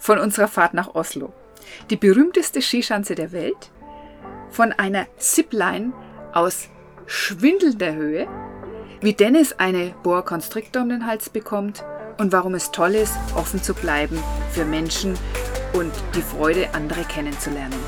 von unserer Fahrt nach Oslo. Die berühmteste Skischanze der Welt, von einer Zipline aus schwindelnder Höhe, wie Dennis eine Boa Constrictor um den Hals bekommt und warum es toll ist, offen zu bleiben für Menschen und die Freude, andere kennenzulernen.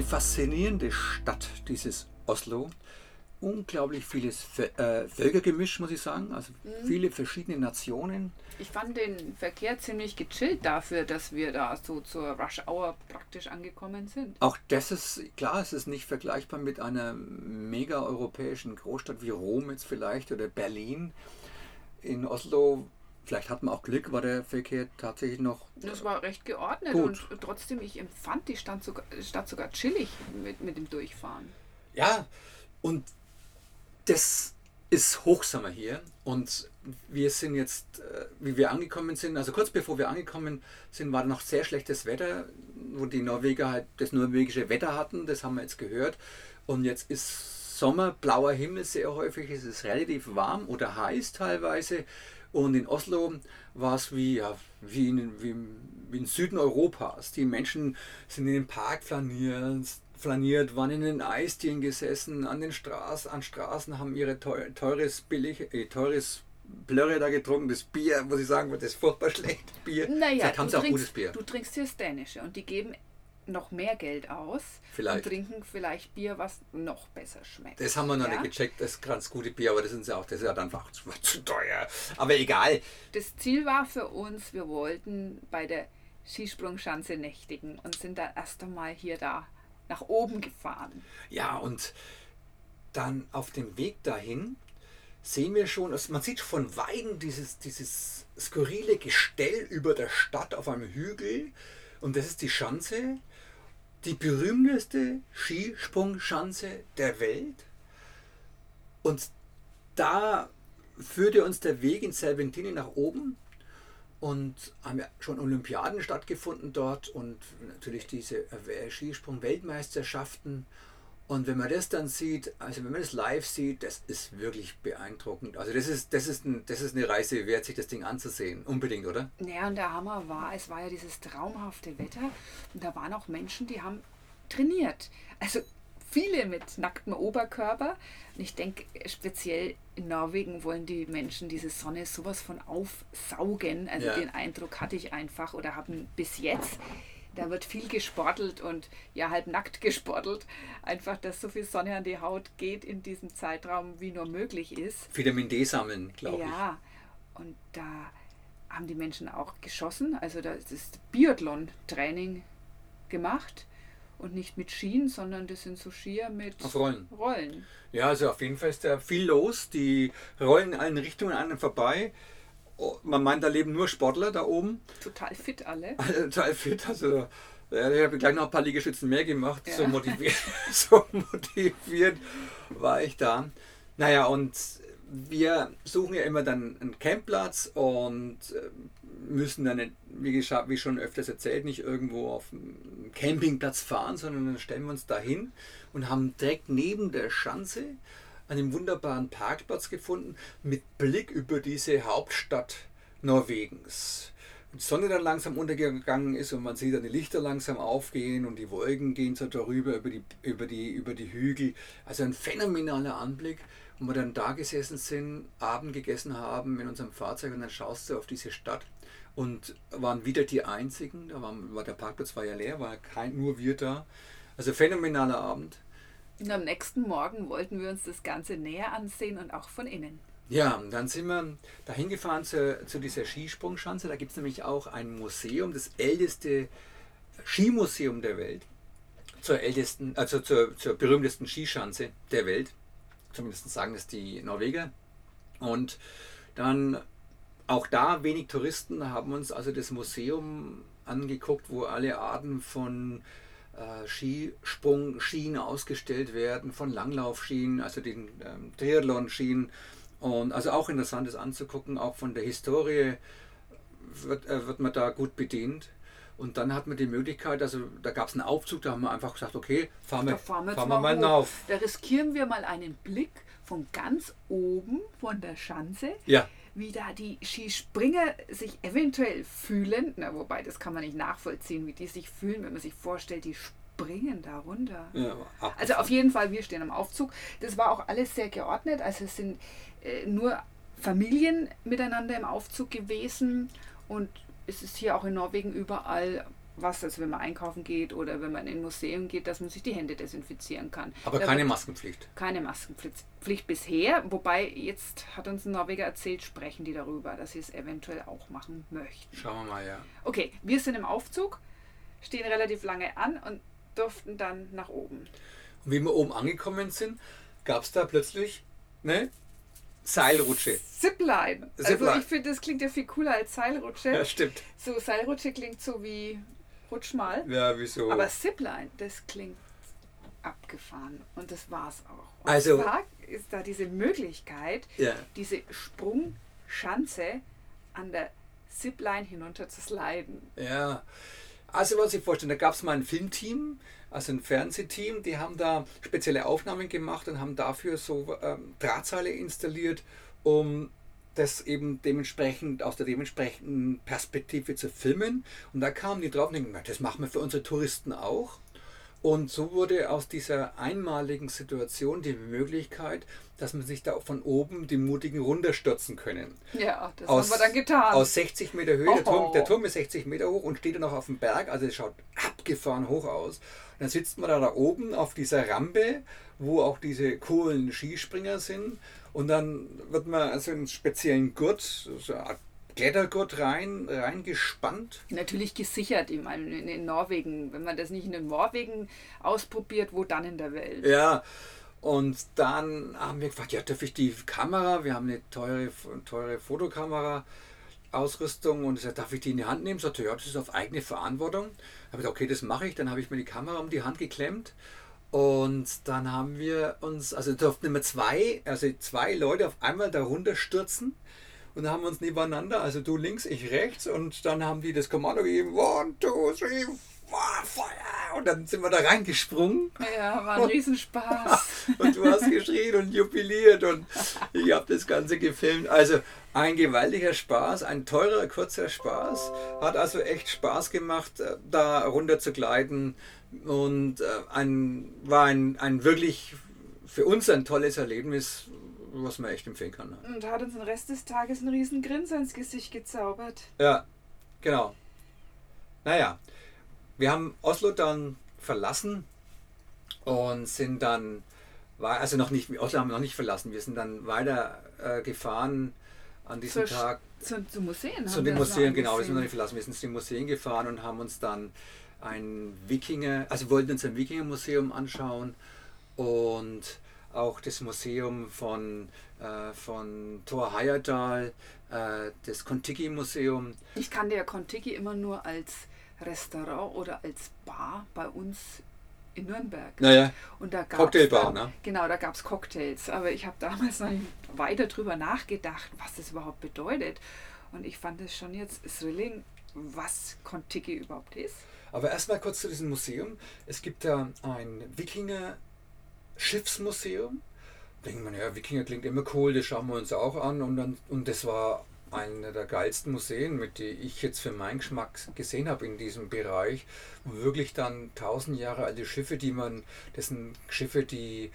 Faszinierende Stadt, dieses Oslo. Unglaublich vieles äh, Völkergemisch, muss ich sagen. Also mhm. viele verschiedene Nationen. Ich fand den Verkehr ziemlich gechillt dafür, dass wir da so zur Rush Hour praktisch angekommen sind. Auch das ist, klar, es ist nicht vergleichbar mit einer mega europäischen Großstadt wie Rom jetzt vielleicht oder Berlin. In Oslo Vielleicht hat man auch Glück, war der Verkehr tatsächlich noch. Das war recht geordnet gut. und trotzdem, ich empfand die Stadt sogar, Stadt sogar chillig mit, mit dem Durchfahren. Ja, und das ist Hochsommer hier und wir sind jetzt, äh, wie wir angekommen sind, also kurz bevor wir angekommen sind, war noch sehr schlechtes Wetter, wo die Norweger halt das norwegische Wetter hatten, das haben wir jetzt gehört. Und jetzt ist Sommer, blauer Himmel sehr häufig, es ist relativ warm oder heiß teilweise. Und in Oslo war es wie, ja, wie, in, wie, wie in Süden Europas. Die Menschen sind in den Park flaniert, flaniert, waren in den Eisdielen gesessen, an den Straßen, an Straßen haben ihre teures, billig, äh, teures Blöre da getrunken, das Bier, muss ich sagen, das ist furchtbar schlecht. Bier. Naja, Vielleicht haben sie auch gutes Bier. Du trinkst hier das Dänische und die geben noch mehr Geld aus vielleicht. und trinken vielleicht Bier, was noch besser schmeckt. Das haben wir noch ja? nicht gecheckt, das ganz gute Bier, aber das ist ja auch, das ist ja dann einfach zu, zu teuer. Aber egal. Das Ziel war für uns, wir wollten bei der Skisprungschanze nächtigen und sind dann erst einmal hier da nach oben gefahren. Ja, und dann auf dem Weg dahin sehen wir schon, also man sieht von Weitem dieses, dieses skurrile Gestell über der Stadt auf einem Hügel. Und das ist die Schanze die berühmteste Skisprungschanze der Welt. Und da führte uns der Weg in Serpentine nach oben und haben ja schon Olympiaden stattgefunden dort und natürlich diese Skisprung-Weltmeisterschaften. Und wenn man das dann sieht, also wenn man das live sieht, das ist wirklich beeindruckend. Also das ist, das ist, ein, das ist eine Reise wert, sich das Ding anzusehen. Unbedingt, oder? Ja, und der Hammer war, es war ja dieses traumhafte Wetter und da waren auch Menschen, die haben trainiert. Also viele mit nacktem Oberkörper. Und ich denke, speziell in Norwegen wollen die Menschen diese Sonne sowas von aufsaugen. Also ja. den Eindruck hatte ich einfach oder haben bis jetzt da wird viel gesportelt und ja, halb nackt gesportelt. Einfach, dass so viel Sonne an die Haut geht in diesem Zeitraum, wie nur möglich ist. Vitamin D sammeln, glaube ich. Ja, und da haben die Menschen auch geschossen. Also da ist Biathlon-Training gemacht und nicht mit Skien, sondern das sind so Skier mit Rollen. Rollen. Ja, also auf jeden Fall ist da viel los. Die rollen in allen Richtungen an und vorbei. Man meint, da leben nur Sportler da oben. Total fit alle. Total fit. Also ja, ich habe gleich noch ein paar Liegestützen mehr gemacht. Ja. So, motiviert, so motiviert war ich da. Naja, und wir suchen ja immer dann einen Campplatz und äh, müssen dann, wie, wie schon öfters erzählt, nicht irgendwo auf einem Campingplatz fahren, sondern dann stellen wir uns da hin und haben direkt neben der Schanze einen wunderbaren Parkplatz gefunden mit Blick über diese Hauptstadt Norwegens. Die Sonne dann langsam untergegangen ist und man sieht dann die Lichter langsam aufgehen und die Wolken gehen so darüber über die, über die, über die Hügel. Also ein phänomenaler Anblick. Und wir dann da gesessen sind, Abend gegessen haben in unserem Fahrzeug und dann schaust du auf diese Stadt und waren wieder die einzigen. Da war, war der Parkplatz war ja leer, war kein, nur wir da. Also phänomenaler Abend. Und am nächsten Morgen wollten wir uns das Ganze näher ansehen und auch von innen. Ja, dann sind wir dahin gefahren zu, zu dieser Skisprungschanze. Da gibt es nämlich auch ein Museum, das älteste Skimuseum der Welt. Zur ältesten, also zur, zur berühmtesten Skischanze der Welt. Zumindest sagen es die Norweger. Und dann auch da wenig Touristen haben uns also das Museum angeguckt, wo alle Arten von äh, Skisprung-Skien ausgestellt werden, von Langlaufskien, also den ähm, Triathlon-Skien. Und also auch interessant ist anzugucken, auch von der Historie, wird, äh, wird man da gut bedient. Und dann hat man die Möglichkeit, also da gab es einen Aufzug, da haben wir einfach gesagt, okay, fahren wir, fahren wir, fahren wir mal hinauf. Da riskieren wir mal einen Blick von ganz oben von der Schanze, ja. Wie da die Skispringer sich eventuell fühlen. Na, wobei, das kann man nicht nachvollziehen, wie die sich fühlen, wenn man sich vorstellt, die springen da runter. Ja, also auf jeden Fall, wir stehen am Aufzug. Das war auch alles sehr geordnet. Also es sind äh, nur Familien miteinander im Aufzug gewesen und es ist hier auch in Norwegen überall was, also wenn man einkaufen geht oder wenn man in ein Museum geht, dass man sich die Hände desinfizieren kann. Aber da keine Maskenpflicht. Keine Maskenpflicht bisher, wobei jetzt hat uns ein Norweger erzählt, sprechen die darüber, dass sie es eventuell auch machen möchten. Schauen wir mal, ja. Okay, wir sind im Aufzug, stehen relativ lange an und durften dann nach oben. Und wie wir oben angekommen sind, gab es da plötzlich ne, Seilrutsche. Zipline. Also ich finde, das klingt ja viel cooler als Seilrutsche. Ja, stimmt. So, Seilrutsche klingt so wie Rutsch mal. Ja, wieso? Aber Zipline, das klingt abgefahren. Und das war es auch. Und also zwar ist da diese Möglichkeit, ja. diese Sprungschanze an der Zipline hinunter zu sliden. Ja. Also was ich vorstellen, da gab es mal ein Filmteam, also ein Fernsehteam, die haben da spezielle Aufnahmen gemacht und haben dafür so ähm, Drahtseile installiert, um das eben dementsprechend aus der dementsprechenden Perspektive zu filmen. Und da kamen die drauf und denken, das machen wir für unsere Touristen auch. Und so wurde aus dieser einmaligen Situation die Möglichkeit, dass man sich da von oben die Mutigen runterstürzen können. Ja, das aus, haben wir dann getan. Aus 60 Meter Höhe. Oh. Der, Turm, der, Turm, ist 60 Meter hoch und steht dann noch auf dem Berg, also es schaut abgefahren hoch aus. Und dann sitzt man da, da oben auf dieser Rampe, wo auch diese coolen Skispringer sind. Und dann wird man also einen speziellen Gurt, so eine Art Klettergurt rein, reingespannt? Natürlich gesichert, ich meine, in, in Norwegen. Wenn man das nicht in Norwegen ausprobiert, wo dann in der Welt? Ja, und dann haben wir gefragt, ja, darf ich die Kamera, wir haben eine teure, teure Fotokamera, Ausrüstung und ich sagte, darf ich die in die Hand nehmen? Sagte, ja, das ist auf eigene Verantwortung. Dann habe ich gesagt, okay, das mache ich. Dann habe ich mir die Kamera um die Hand geklemmt und dann haben wir uns, also durften immer zwei, also zwei Leute auf einmal darunter stürzen. Und dann haben wir uns nebeneinander, also du links, ich rechts, und dann haben die das Kommando gegeben: One, two, three, four, Feuer! Und dann sind wir da reingesprungen. Ja, war ein Riesenspaß. und du hast geschrien und jubiliert und ich habe das Ganze gefilmt. Also ein gewaltiger Spaß, ein teurer, kurzer Spaß. Hat also echt Spaß gemacht, äh, da runter zu gleiten. Und äh, ein, war ein, ein wirklich für uns ein tolles Erlebnis, was man echt empfehlen kann. Ne? Und hat uns den Rest des Tages einen riesen Grinser ins Gesicht gezaubert. Ja, genau. Naja, wir haben Oslo dann verlassen und sind dann, also noch nicht, Oslo haben wir noch nicht verlassen, wir sind dann weiter äh, gefahren an diesem Zur, Tag. Zu, zu Museen? Zu den Museen, genau, wir sind noch nicht verlassen. Wir sind zu den Museen gefahren und haben uns dann ein Wikinger, also wir wollten uns ein Wikinger-Museum anschauen und auch das Museum von, äh, von Thor Heyerdahl, äh, das Kontiki-Museum. Ich kannte ja Kontiki immer nur als Restaurant oder als Bar bei uns in Nürnberg. Naja, und da Cocktailbar, da, ne? Genau, da gab es Cocktails. Aber ich habe damals noch nicht weiter drüber nachgedacht, was das überhaupt bedeutet. Und ich fand es schon jetzt thrilling, was Kontiki überhaupt ist. Aber erstmal kurz zu diesem Museum. Es gibt da ein Wikinger Schiffsmuseum. Denkt man, ja, Wikinger klingt immer cool, das schauen wir uns auch an. Und, dann, und das war einer der geilsten Museen, mit die ich jetzt für meinen Geschmack gesehen habe in diesem Bereich. Wirklich dann tausend Jahre alte Schiffe, die man, das sind Schiffe, die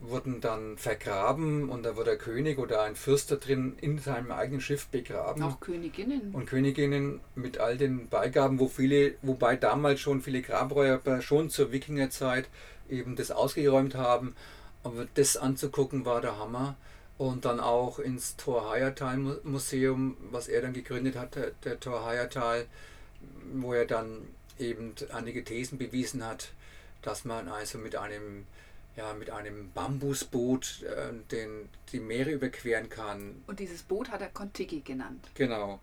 wurden dann vergraben und da wurde der König oder ein Fürster drin in seinem eigenen Schiff begraben. Auch Königinnen. Und Königinnen mit all den Beigaben, wo viele, wobei damals schon viele Grabräuber schon zur Wikingerzeit eben das ausgeräumt haben. Aber das anzugucken war der Hammer. Und dann auch ins Thor Heyertal Museum, was er dann gegründet hat, der, der Thor Heyertal, wo er dann eben einige Thesen bewiesen hat, dass man also mit einem ja, mit einem Bambusboot äh, den, die Meere überqueren kann. Und dieses Boot hat er Kontiki genannt. Genau,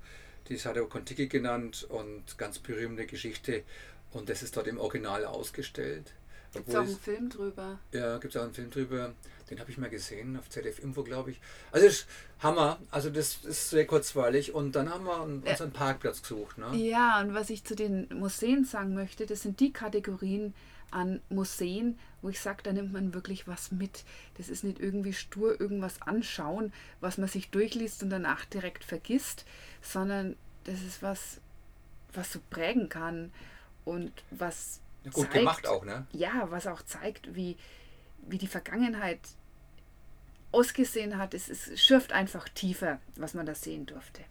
dies hat er Kontiki genannt und ganz berühmte Geschichte. Und das ist dort im Original ausgestellt. Gibt es auch einen Film drüber? Ja, gibt es auch einen Film drüber. Den habe ich mal gesehen auf ZDF Info, glaube ich. Also ist Hammer. Also das ist sehr kurzweilig. Und dann haben wir unseren Parkplatz gesucht. Ne? Ja, und was ich zu den Museen sagen möchte, das sind die Kategorien an Museen, wo ich sage, da nimmt man wirklich was mit. Das ist nicht irgendwie stur irgendwas anschauen, was man sich durchliest und danach direkt vergisst, sondern das ist was, was so prägen kann und was ja, gut zeigt, gemacht auch, ne? Ja, was auch zeigt, wie, wie die Vergangenheit ausgesehen hat. Es, es schürft einfach tiefer, was man da sehen durfte.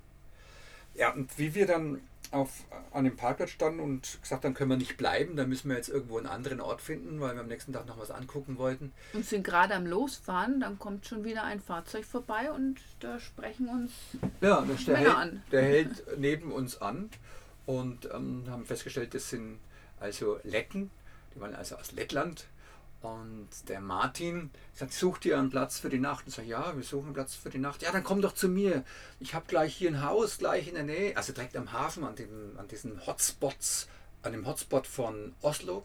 Ja, und wie wir dann auf, an dem Parkplatz standen und gesagt haben, können wir nicht bleiben, dann müssen wir jetzt irgendwo einen anderen Ort finden, weil wir am nächsten Tag noch was angucken wollten. Und sind gerade am Losfahren, dann kommt schon wieder ein Fahrzeug vorbei und da sprechen uns ja, der Männer hält, an. Der hält neben uns an und ähm, haben festgestellt, das sind also Letten, die waren also aus Lettland und der Martin sagt, sucht ihr einen Platz für die Nacht? Ich sage, ja, wir suchen einen Platz für die Nacht. Ja, dann komm doch zu mir. Ich habe gleich hier ein Haus, gleich in der Nähe, also direkt am Hafen, an, dem, an diesen Hotspots, an dem Hotspot von Oslo.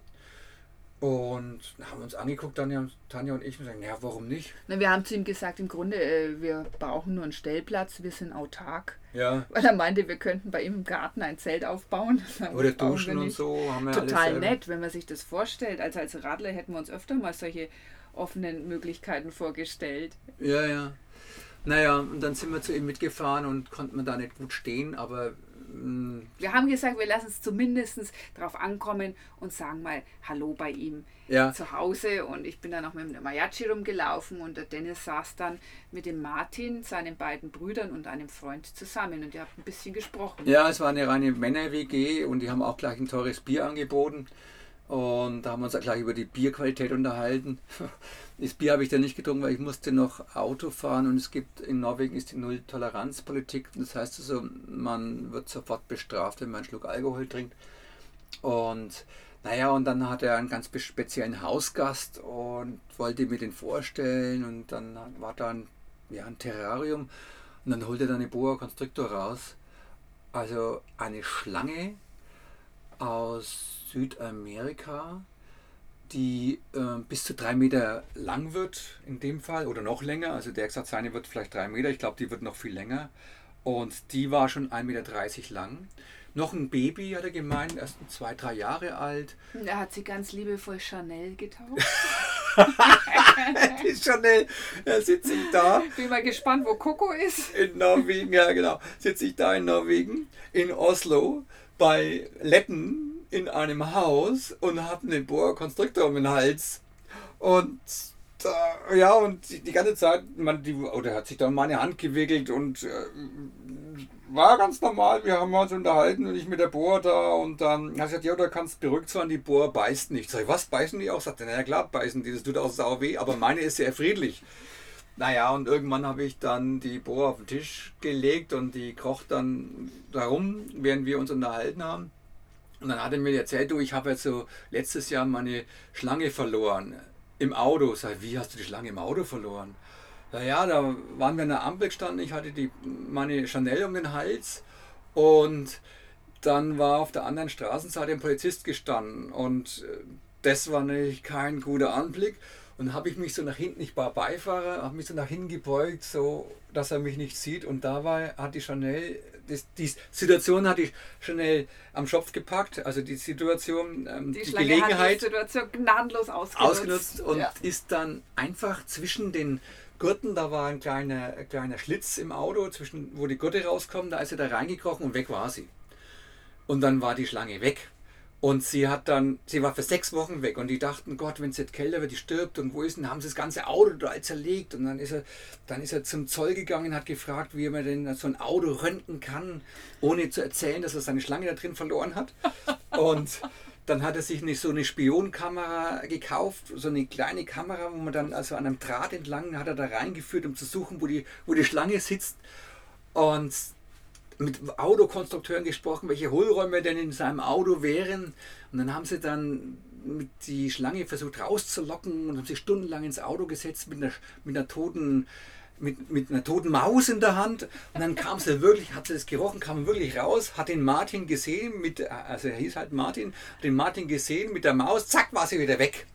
Und haben uns angeguckt, Tanja, Tanja und ich, und sagen, ja, warum nicht? Na, wir haben zu ihm gesagt, im Grunde, äh, wir brauchen nur einen Stellplatz, wir sind autark. Ja. Weil er meinte, wir könnten bei ihm im Garten ein Zelt aufbauen. Oder duschen und so. Haben wir Total nett, wenn man sich das vorstellt. Also als Radler hätten wir uns öfter mal solche offenen Möglichkeiten vorgestellt. Ja, ja. Naja, und dann sind wir zu ihm mitgefahren und konnten wir da nicht gut stehen, aber wir haben gesagt, wir lassen es zumindest darauf ankommen und sagen mal Hallo bei ihm ja. zu Hause. Und ich bin dann auch mit dem Mayachi rumgelaufen und der Dennis saß dann mit dem Martin, seinen beiden Brüdern und einem Freund zusammen und ihr habt ein bisschen gesprochen. Ja, es war eine reine Männer-WG und die haben auch gleich ein teures Bier angeboten. Und da haben wir uns gleich über die Bierqualität unterhalten. Das Bier habe ich dann nicht getrunken, weil ich musste noch Auto fahren und es gibt in Norwegen ist die Null-Toleranz-Politik. Das heißt also, man wird sofort bestraft, wenn man einen Schluck Alkohol trinkt. Und naja, und dann hat er einen ganz speziellen Hausgast und wollte mir den vorstellen und dann war da ein, ja, ein Terrarium und dann holte er eine Boa Constrictor raus. Also eine Schlange aus Südamerika, die äh, bis zu drei Meter lang wird in dem Fall oder noch länger. Also der gesagt, seine wird vielleicht drei Meter, ich glaube, die wird noch viel länger. Und die war schon 1,30 Meter lang. Noch ein Baby, hat er gemeint, erst zwei, drei Jahre alt. Er hat sie ganz liebevoll Chanel getauft. die Chanel, da sitze ich da. Bin mal gespannt, wo Coco ist. In Norwegen, ja genau. Sitze ich da in Norwegen, in Oslo, bei Letten in einem Haus und habe einen Boa Constrictor um den Hals. Und da, ja, und die, ganze Zeit, man, die, oder hat sich da meine Hand gewickelt und äh, war ganz normal. Wir haben uns unterhalten und ich mit der Boa da und dann hat gesagt, ja, da kannst beruhigt sein, die Boa beißt nicht. Sag ich, was, beißen die auch? Sagt er, naja, klar, beißen die, das tut auch sau weh, aber meine ist sehr friedlich. Naja, und irgendwann habe ich dann die Boa auf den Tisch gelegt und die kocht dann darum, während wir uns unterhalten haben. Und dann hat er mir erzählt, du, ich habe jetzt so letztes Jahr meine Schlange verloren im Auto. Sag, wie hast du die Schlange im Auto verloren? Naja, da waren wir an der Ampel gestanden, ich hatte die, meine Chanel um den Hals und dann war auf der anderen Straßenseite ein Polizist gestanden und äh, das war natürlich kein guter Anblick. Und habe ich mich so nach hinten, ich war Beifahrer, habe mich so nach hinten gebeugt, so dass er mich nicht sieht. Und da war, hat die Chanel das, die Situation hatte ich schnell am Schopf gepackt, also die Situation, ähm, die, die Gelegenheit. die Situation gnadenlos ausgenutzt. ausgenutzt und ja. ist dann einfach zwischen den Gurten, da war ein kleiner, kleiner Schlitz im Auto, zwischen, wo die Gurte rauskommen, da ist sie da reingekrochen und weg war sie. Und dann war die Schlange weg. Und sie hat dann, sie war für sechs Wochen weg und die dachten, Gott, wenn es jetzt kälter wird, die stirbt und wo ist denn, haben sie das ganze Auto da zerlegt und dann ist er, dann ist er zum Zoll gegangen, hat gefragt, wie man denn so ein Auto röntgen kann, ohne zu erzählen, dass er seine Schlange da drin verloren hat. Und dann hat er sich nicht so eine Spionkamera gekauft, so eine kleine Kamera, wo man dann also an einem Draht entlang hat er da reingeführt, um zu suchen, wo die, wo die Schlange sitzt. Und mit Autokonstrukteuren gesprochen, welche Hohlräume denn in seinem Auto wären. Und dann haben sie dann mit die Schlange versucht rauszulocken und haben sich stundenlang ins Auto gesetzt mit einer, mit einer toten mit, mit einer toten Maus in der Hand und dann kam sie wirklich, hat sie das gerochen, kam wirklich raus, hat den Martin gesehen, mit, also er hieß halt Martin, hat den Martin gesehen mit der Maus, zack, war sie wieder weg.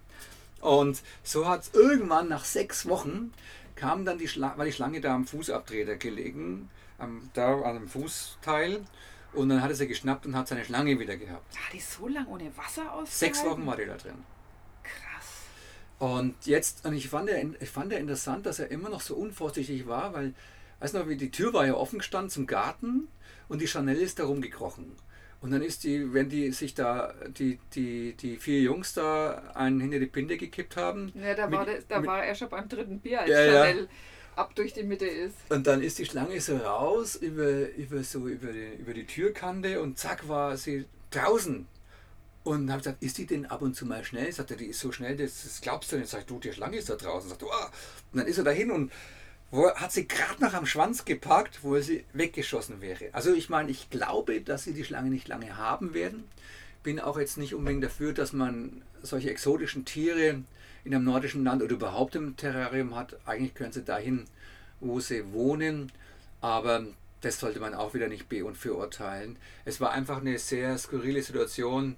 Und so hat es irgendwann nach sechs Wochen kam dann die Schlange, war die Schlange da am Fußabtreter gelegen, am, da an dem Fußteil. Und dann hat er sie geschnappt und hat seine Schlange wieder gehabt. Hat die so lange ohne Wasser aus? Sechs Wochen war die da drin. Krass. Und jetzt, und ich fand, ja, ich fand ja interessant, dass er immer noch so unvorsichtig war, weil, weißt du noch, wie die Tür war ja offen gestanden zum Garten und die Chanel ist da rumgekrochen. Und dann ist die, wenn die sich da, die, die, die vier Jungs da einen hinter die Pinte gekippt haben. Ja, da, mit, war, das, da mit, war er schon beim dritten Bier, als Ja, ja. Ab durch die Mitte ist. Und dann ist die Schlange so raus über, über, so über, die, über die Türkante und zack war sie draußen. Und habe gesagt, ist die denn ab und zu mal schnell? Sagt er, die ist so schnell, das, das glaubst du nicht. Sag ich, du, die Schlange ist da draußen. Sagt, oh. Und dann ist er dahin und wo, hat sie gerade noch am Schwanz gepackt, wo sie weggeschossen wäre. Also ich meine, ich glaube, dass sie die Schlange nicht lange haben werden. Bin auch jetzt nicht unbedingt dafür, dass man solche exotischen Tiere in einem nordischen Land oder überhaupt im Terrarium hat. Eigentlich gehören sie dahin, wo sie wohnen. Aber das sollte man auch wieder nicht be- und verurteilen. Es war einfach eine sehr skurrile Situation.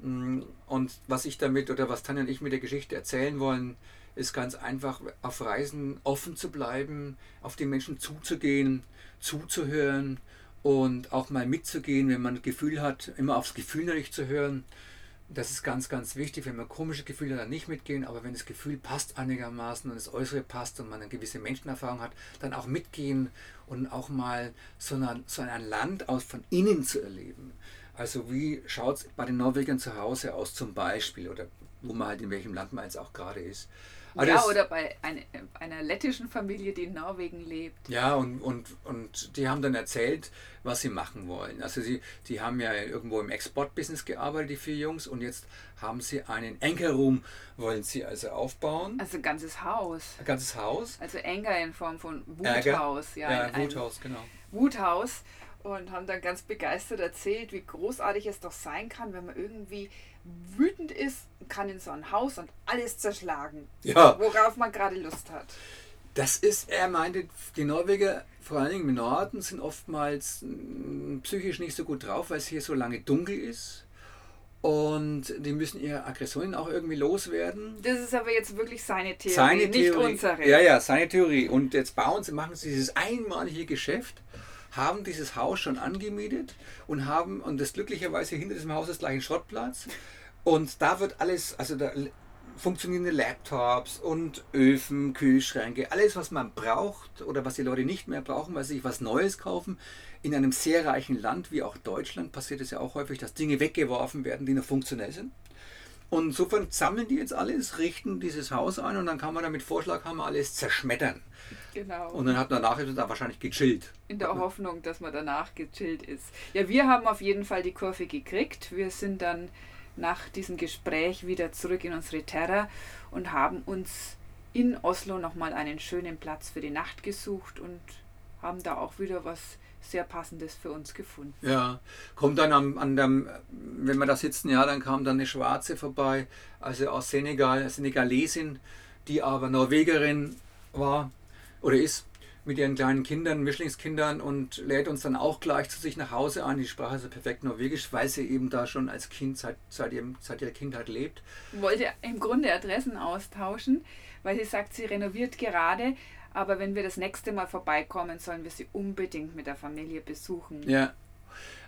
Und was ich damit oder was Tanja und ich mit der Geschichte erzählen wollen, ist ganz einfach auf Reisen offen zu bleiben, auf die Menschen zuzugehen, zuzuhören und auch mal mitzugehen, wenn man ein Gefühl hat, immer aufs Gefühl natürlich zu hören. Das ist ganz, ganz wichtig. Wenn man komische Gefühle hat, dann nicht mitgehen, aber wenn das Gefühl passt einigermaßen und das Äußere passt und man eine gewisse Menschenerfahrung hat, dann auch mitgehen und auch mal so, eine, so ein Land aus von innen zu erleben. Also wie schaut es bei den Norwegern zu Hause aus zum Beispiel oder wo man halt in welchem Land man jetzt auch gerade ist. Aber ja, oder bei eine, einer lettischen Familie, die in Norwegen lebt. Ja, und, und, und die haben dann erzählt, was sie machen wollen. Also sie, die haben ja irgendwo im Export-Business gearbeitet, die vier Jungs, und jetzt haben sie einen Anchor-Room, wollen sie also aufbauen. Also ein ganzes Haus. Ein ganzes Haus. Also Anger in Form von. Wuthaus. Ja, Ja, ein- ein Wuthaus, genau. Wuthaus. Und haben dann ganz begeistert erzählt, wie großartig es doch sein kann, wenn man irgendwie wütend ist, kann in so ein Haus und alles zerschlagen, Ja, worauf man gerade Lust hat. das ist, er meinte, die Norweger, vor allen Dingen im Norden, sind oftmals mm, psychisch nicht so gut drauf, weil es hier so lange dunkel ist. Und die müssen ihre Aggressionen auch irgendwie loswerden. Das ist aber jetzt wirklich seine Theorie, Seine nicht Theorie. unsere. Ja, ja, seine Theorie. Und jetzt bauen sie, machen sie dieses einmalige Geschäft, haben dieses Haus schon angemietet und haben, und das glücklicherweise hinter diesem Haus ist gleich ein Schrottplatz. Und da wird alles, also da funktionierende Laptops und Öfen, Kühlschränke, alles, was man braucht oder was die Leute nicht mehr brauchen, weil sie sich was Neues kaufen. In einem sehr reichen Land wie auch Deutschland passiert es ja auch häufig, dass Dinge weggeworfen werden, die noch funktionell sind. Und insofern sammeln die jetzt alles, richten dieses Haus ein und dann kann man damit Vorschlaghammer alles zerschmettern. Genau. Und dann hat man nachher da wahrscheinlich gechillt. In der Hoffnung, dass man danach gechillt ist. Ja, wir haben auf jeden Fall die Kurve gekriegt. Wir sind dann nach diesem Gespräch wieder zurück in unsere Terra und haben uns in Oslo nochmal einen schönen Platz für die Nacht gesucht und haben da auch wieder was sehr Passendes für uns gefunden. Ja, kommt dann am, an dem, wenn wir da sitzen, ja, dann kam dann eine Schwarze vorbei, also aus Senegal, Senegalesin, die aber Norwegerin war oder ist mit ihren kleinen Kindern, Mischlingskindern und lädt uns dann auch gleich zu sich nach Hause ein. Die sprach also perfekt Norwegisch, weil sie eben da schon als Kind seit, seit, ihrem, seit ihrer Kindheit lebt. Wollte im Grunde Adressen austauschen, weil sie sagt, sie renoviert gerade, aber wenn wir das nächste Mal vorbeikommen, sollen wir sie unbedingt mit der Familie besuchen. Ja.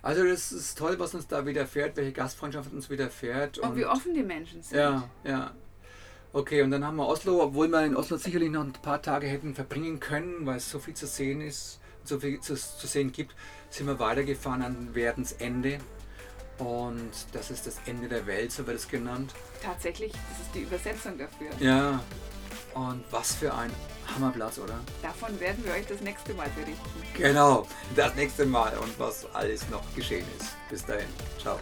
Also das ist toll, was uns da widerfährt, welche Gastfreundschaft uns widerfährt. Und wie offen die Menschen sind. Ja, ja. Okay, und dann haben wir Oslo, obwohl wir in Oslo sicherlich noch ein paar Tage hätten verbringen können, weil es so viel zu sehen ist, so viel zu, zu sehen gibt, sind wir weitergefahren an Werdens Ende. Und das ist das Ende der Welt, so wird es genannt. Tatsächlich, das ist die Übersetzung dafür. Ja. Und was für ein Hammerplatz, oder? Davon werden wir euch das nächste Mal berichten. Genau, das nächste Mal und was alles noch geschehen ist. Bis dahin. Ciao.